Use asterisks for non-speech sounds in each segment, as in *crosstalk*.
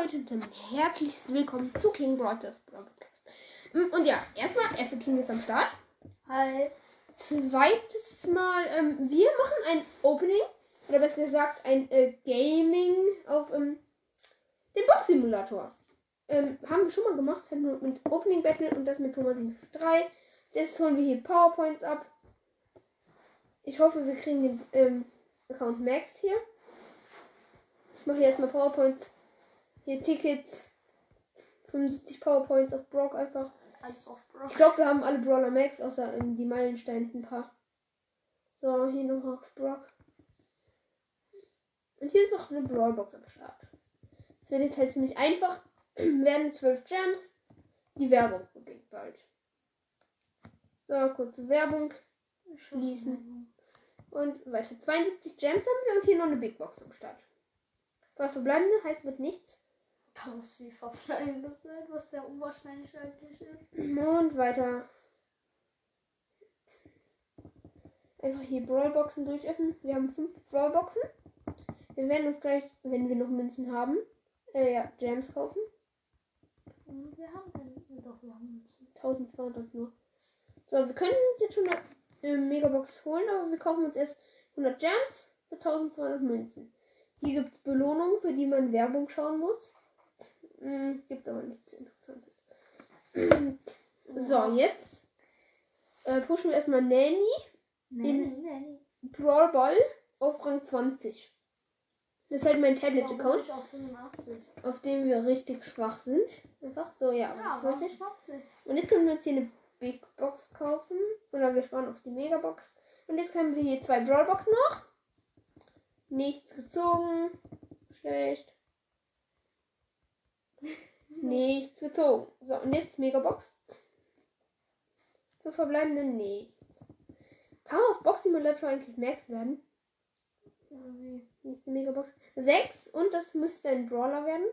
Leute und damit herzlich willkommen zu King Brothers Podcast. Mm, Und ja, erstmal, Effe King ist am Start. Hi. Zweites Mal, ähm, wir machen ein Opening, oder besser gesagt ein äh, Gaming auf ähm, dem Box-Simulator. Ähm, haben wir schon mal gemacht, halt nur mit Opening Battle und das mit Thomas 3. Jetzt holen wir hier PowerPoints ab. Ich hoffe, wir kriegen den ähm, Account Max hier. Ich mache hier erstmal PowerPoints. Hier Tickets. 75 PowerPoints auf Brock einfach. Alles auf Brock. Ich glaube, wir haben alle Brawler Max, außer ähm, die Meilensteine ein paar. So, hier noch auf Brock. Und hier ist noch eine Brawlbox am Start. Es wird jetzt halt ziemlich einfach. *clears throat* werden 12 Gems. Die Werbung beginnt bald. So, kurze Werbung. Schließen. Und weiter. 72 Gems haben wir und hier noch eine Big Box am Start. Drei verbleibende heißt wird nichts. Muss viel Verbleibendes sein, was sehr unwahrscheinlich eigentlich ist. Und weiter. Einfach hier Brawlboxen durchöffnen. Wir haben fünf Brawlboxen. Wir werden uns gleich, wenn wir noch Münzen haben, äh, ja, Gems kaufen. Wir haben den. Doch, wir haben uns. 1200 nur. So, wir können uns jetzt schon eine Megabox holen, aber wir kaufen uns erst 100 Gems für 1200 Münzen. Hier gibt es Belohnungen, für die man Werbung schauen muss. Hm, gibt aber nichts Interessantes. *clears throat* so, jetzt äh, pushen wir erstmal Nanny. Nee, In- nee. Brawl Ball auf Rang 20. Das ist halt mein Tablet-Account, auf 85? auf dem wir richtig schwach sind. Einfach so, ja, Ja, auf 20. 20. Und jetzt können wir uns hier eine Big Box kaufen. Oder wir sparen auf die Megabox. Und jetzt können wir hier zwei Brawlboxen noch. Nichts gezogen. Schlecht. Nichts gezogen. So, und jetzt Megabox. Für verbleibende nichts. Kann man auf Box Simulator eigentlich Max werden? Nächste Megabox. Sechs und das müsste ein Brawler werden.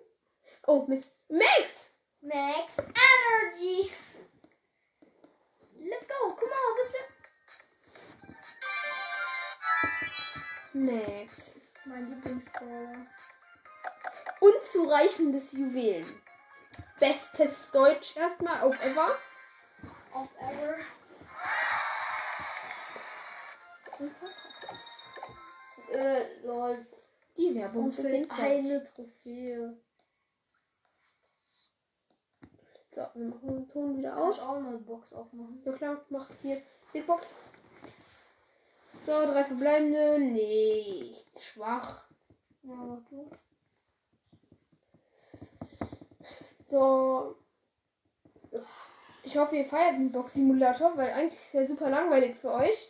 Oh, Mist. Max! Max Energy. Let's go. Guck mal, 17. Max. Mein Lieblingsbrawler. Unzureichendes Juwelen. Bestes Deutsch erstmal auf Ever. Auf Ever. Äh, lol. Die Werbung für den eine Trophäe. So, wir machen den Ton wieder Kann ich aus. auch mal eine Box aufmachen. Ja klar, mach hier. Big Box. So, drei verbleibende. Nichts. Schwach. Ja, mach du. So. Ich hoffe, ihr feiert den Box-Simulator, weil eigentlich ist er super langweilig für euch.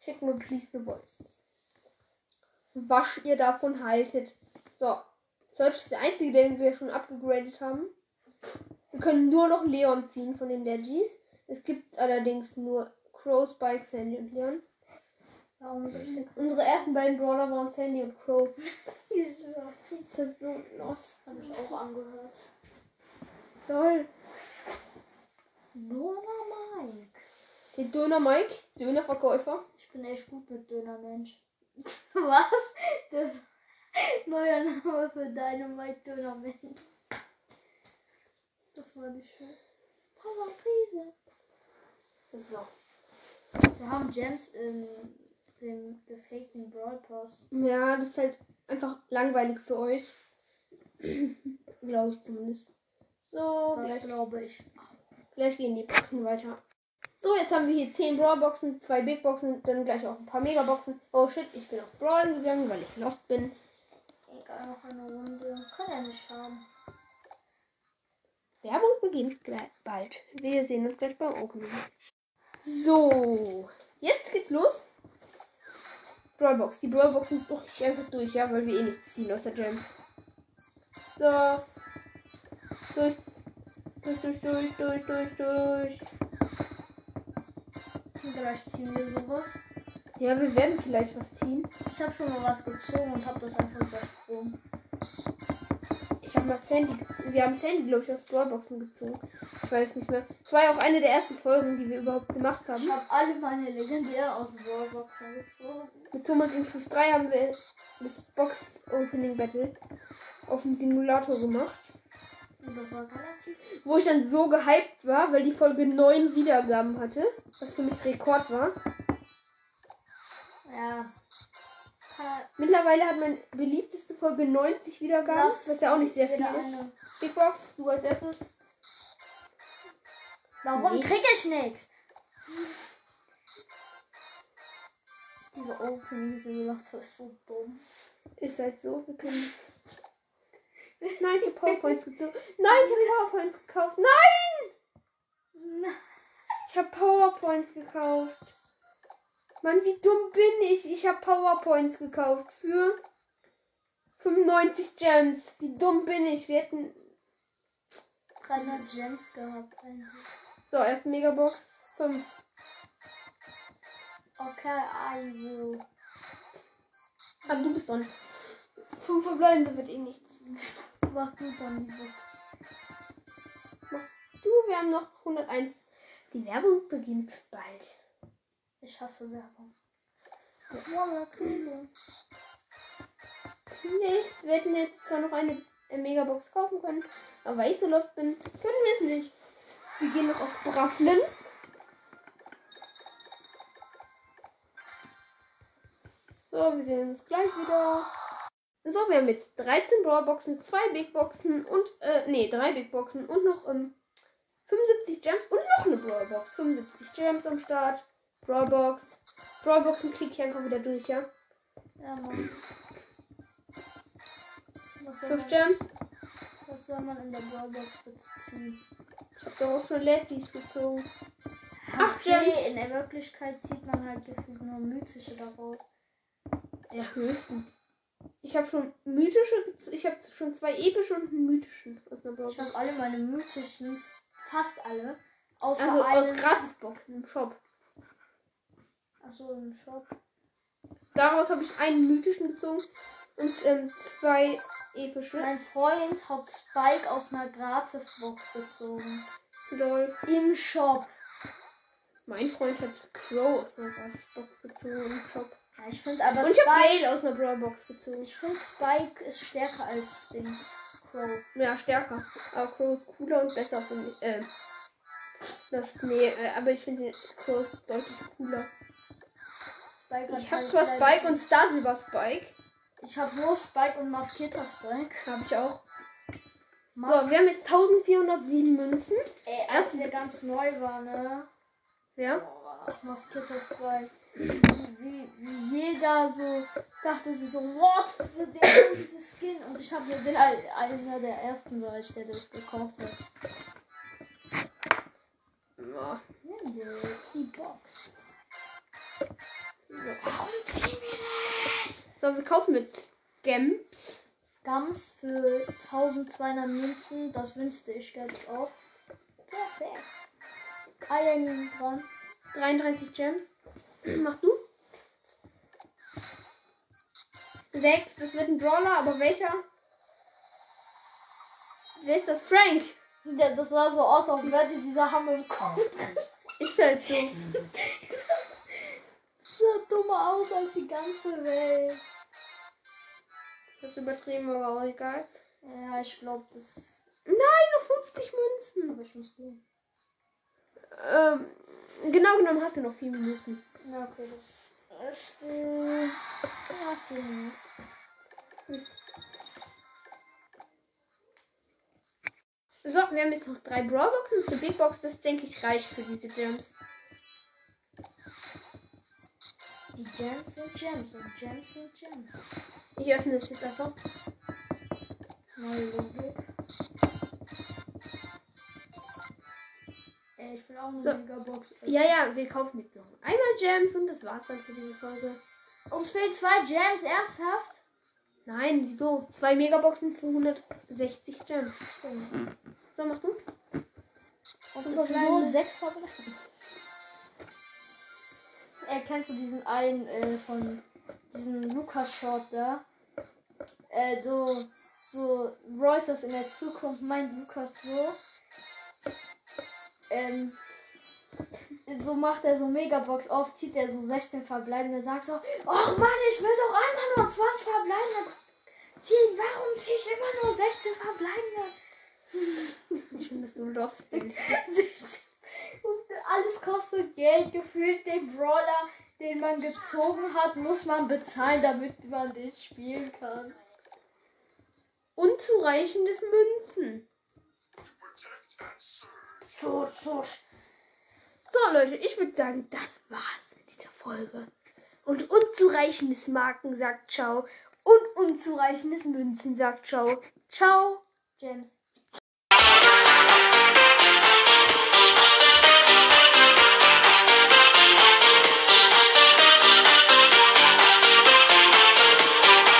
Schickt mir please the voice. Was ihr davon haltet. So. Search ist der einzige, den wir schon abgegradet haben. Wir können nur noch Leon ziehen von den Legis. Es gibt allerdings nur Crow, Spike, Sandy und Leon. Warum denn Unsere ersten beiden Brawler waren Sandy und Crow. *laughs* Das ist so lost. Habe ich auch angehört. Lol. Döner Mike. Der Döner Mike, Dönerverkäufer. Ich bin echt gut mit Döner Mensch. *laughs* Was? Döner. Neuer Name für deine Mike Döner Mensch. Das war nicht schön. Power Krise. So. Wir haben Gems in dem gefakten Brawl Pass. Ja, das ist halt einfach langweilig für euch. *clears throat* Glaube ich zumindest. So, Das glaube ich. gleich gehen die Boxen weiter. So, jetzt haben wir hier 10 Brawl-Boxen, 2 Big-Boxen, dann gleich auch ein paar Mega-Boxen. Oh shit, ich bin auf Brawlen gegangen, weil ich lost bin. Egal, noch eine Runde. Kann ja nicht schaden. Werbung beginnt gleich bald. Wir sehen uns gleich beim Opening. So, jetzt geht's los. Brawlbox. Die Brawlboxen suche ich einfach durch, ja, weil wir eh nichts ziehen außer Gems. So. Durch. Durch, durch, durch, durch, durch, durch. Vielleicht ziehen wir sowas. Ja, wir werden vielleicht was ziehen. Ich habe schon mal was gezogen und habe das einfach übersprungen. Ich habe mal Sandy. Wir haben Sandy, glaube ich, aus Brawlboxen gezogen. Ich weiß nicht mehr. Es war ja auch eine der ersten Folgen, die wir überhaupt gemacht haben. Ich habe alle meine legendär aus Wallboxen gezogen. Mit Thomas in 5.3 haben wir das Box Opening Battle. auf dem Simulator gemacht. Wo ich dann so gehypt war, weil die Folge 9 Wiedergaben hatte. Was für mich Rekord war. Ja. Mittlerweile hat meine beliebteste Folge 90 Wiedergaben. Lass was ja auch nicht sehr viel jeder ist. eine. Big Box, du als erstes. Warum Nee. krieg ich nichts? Diese Opening Simulator ist so dumm. Ist halt so, wir können. Nein, ich habe PowerPoints gezogen. Nein, ich habe PowerPoints gekauft. Nein! Ich habe PowerPoints gekauft. Mann, wie dumm bin ich? Ich habe PowerPoints gekauft für 95 Gems. Wie dumm bin ich? Wir hätten. 300 Gems gehabt. So, erste Megabox. 5. Okay, I will. Ah, du bist dran. 5 verbleibende wird eh nichts. Mach du dann die Box. Du, wir haben noch 101. Die Werbung beginnt bald. Ich hasse Werbung. Voila, Krise. Nichts. Wir hätten jetzt zwar noch eine äh, Megabox kaufen können, aber weil ich so lost bin, können wir es nicht. Wir gehen noch auf Braffeln. So, wir sehen uns gleich wieder. So, wir haben jetzt 13 Brawlboxen, 2 Big Boxen und, äh, nee, 3 Big Boxen und noch, ähm, 75 Gems und noch eine Brawlbox. 75 Gems am Start. Brawlbox. Brawlboxen klicke ich einfach wieder durch, ja? Ja, Mann. Was soll, 5 man, Gems. was soll man in der Brawlbox bitte ziehen? Ich hab daraus schon Laddies gezogen. Acht Okay, Gems. in der Wirklichkeit zieht man halt gefühlt nur mythische daraus. Ja, höchstens. Ich habe schon mythische, ich habe schon zwei epische und einen mythischen aus einer Ich Brawlbox. habe alle meine mythischen, fast alle, außer Also aus. Gratisboxen im Shop. Achso, im Shop. Daraus habe ich einen mythischen gezogen und ähm, zwei epische. Mein Freund hat Spike aus einer Gratisbox gezogen. Lol. Im Shop. Mein Freund hat Crow aus einer Gratisbox gezogen im Shop. Ich finde aber und ich. Gale aus einer Brawlbox gezogen. Ich finde Spike ist stärker als Dings. Crow. Ja, stärker. Aber Crow ist cooler und besser für mich. Ähm, das, nee, äh, aber ich finde Crow ist deutlich cooler. Spike hat Ich habe halt zwar leider- Spike und Star Silver Spike. Ich habe nur Spike und maskierter Spike. Habe ich auch. Mas So, wir haben jetzt 1407 Münzen. Ey, als der ganz neu war, ne? Ja. Boah, maskierter Spike. Wie, wie jeder so dachte sie so, what für den coolsten Skin. Und ich habe mir den einer der ersten war ich, der das gekauft hat. Ja. Nimm dir die Box. So. Warum ziehen wir nicht? so, wir kaufen mit Gems. Gams für 1200 Münzen, das wünschte ich jetzt auch. Perfekt. Eier dran. 33 Gems. Machst du? 6, das wird ein Brawler, aber welcher? Wer ist das? Frank! Ja, das sah so aus, als wäre dieser Hammer im Kopf. Ist halt so. *laughs* Das sah dummer aus als die ganze Welt. Das ist übertrieben, aber auch egal. Ja, ich glaube, das. Nein, noch 50 Münzen. Aber ich muss gehen. Ähm, genau genommen hast du noch 4 Minuten. Ja, okay, das ist. Äh, ja, vier Minuten. So, wir haben jetzt noch drei Brawlboxen und eine Big Box. Das denke ich reicht für diese Gems. Die Gems sind Gems und Gems sind Gems. Ich öffne es jetzt einfach. Neue Logik. Auch eine So. Megabox. Ja, ja, wir kaufen jetzt noch einmal Gems und das war's dann für diese Folge. Uns fehlen zwei Gems, ernsthaft? Nein, wieso? Zwei Megaboxen für 160 Gems. Stimmt. So, machst du? Sind verbleibende? nur sechs verbleiben. Äh, kennst du diesen einen äh, von diesen Lukas-Short da? Äh, so, so Royce ist in der Zukunft, meint Lukas so. Ähm, so macht er so Megabox auf, zieht er so 16 verbleibende, sagt so, ach Mann, ich will doch einmal nur 20 verbleibende. ziehen. Warum ziehe ich immer nur 16 verbleibende? *laughs* Ich finde das so lustig. *laughs* 16. Und alles kostet Geld. Gefühlt den Brawler, den man gezogen hat, muss man bezahlen, damit man den spielen kann. Unzureichendes Münzen. So, so. So, Leute, ich würde sagen, das war's mit dieser Folge. Und unzureichendes Marken sagt Ciao. Und unzureichendes Münzen sagt Ciao. Ciao. James.